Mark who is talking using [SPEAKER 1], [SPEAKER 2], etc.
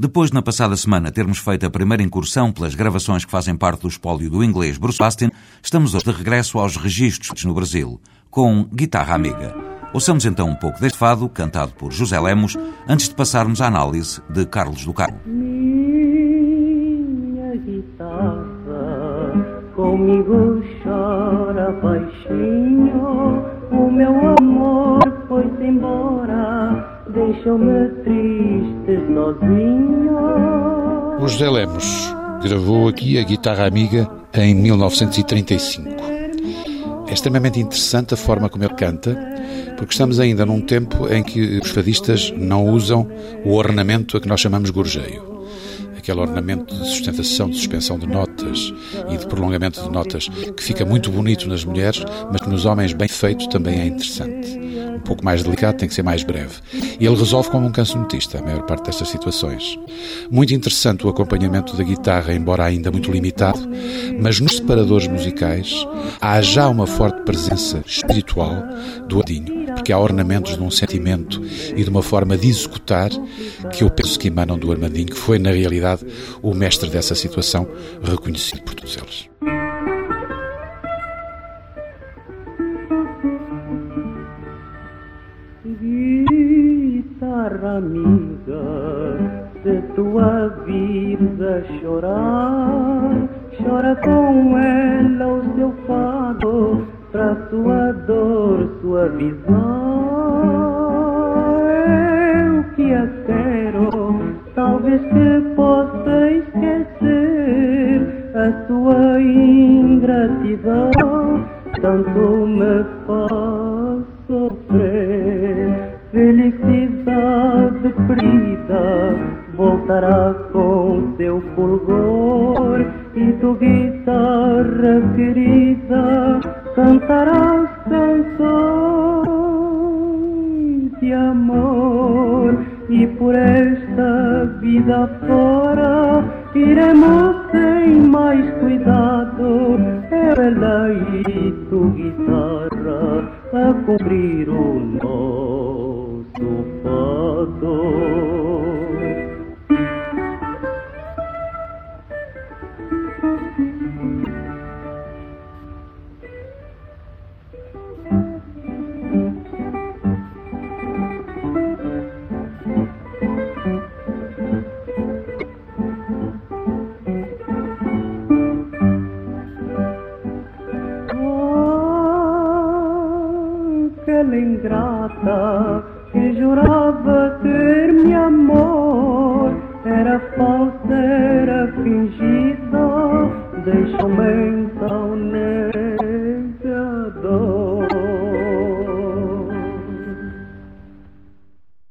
[SPEAKER 1] Depois, na passada semana, termos feito a primeira incursão pelas gravações que fazem parte do espólio do inglês Bruce Bastin, estamos hoje de regresso aos registros no Brasil, com Guitarra Amiga. Ouçamos então um pouco deste fado, cantado por José Lemos, antes de passarmos à análise de Carlos do Carmo.
[SPEAKER 2] Minha guitarra comigo chora baixinho, o meu embora deixou-me triste sozinho.
[SPEAKER 3] O José Lemos gravou aqui a guitarra amiga em 1935. É extremamente interessante a forma como ele canta, porque estamos ainda num tempo em que os fadistas não usam o ornamento a que nós chamamos gorjeio aquele ornamento de sustentação, de suspensão de notas e de prolongamento de notas que fica muito bonito nas mulheres, mas que nos homens bem feito também é interessante. Um pouco mais delicado, tem que ser mais breve. E ele resolve como um cancionetista a maior parte destas situações. Muito interessante o acompanhamento da guitarra, embora ainda muito limitado, mas nos separadores musicais há já uma forte presença espiritual do adinho, porque há ornamentos de um sentimento e de uma forma de executar que eu penso que emanam do Armandinho, que foi na realidade o mestre dessa situação, reconhecido por todos eles.
[SPEAKER 2] Guitarra amiga, se tua vida chorar, chora com ela o seu fado, pra sua dor suavizar. Eu que a quero, que possa esquecer a sua ingratidão, tanto me faz sofrer. Felicidade perdida voltará com seu fulgor e tu guitarra querida cantarás canções de amor e por esta vida fora iremos sem mais cuidado. Ela e tu guitarra a cumprir o nosso fado aquela ingrata que jurava ter-me amor. Era falsa, era fingida, deixou-me então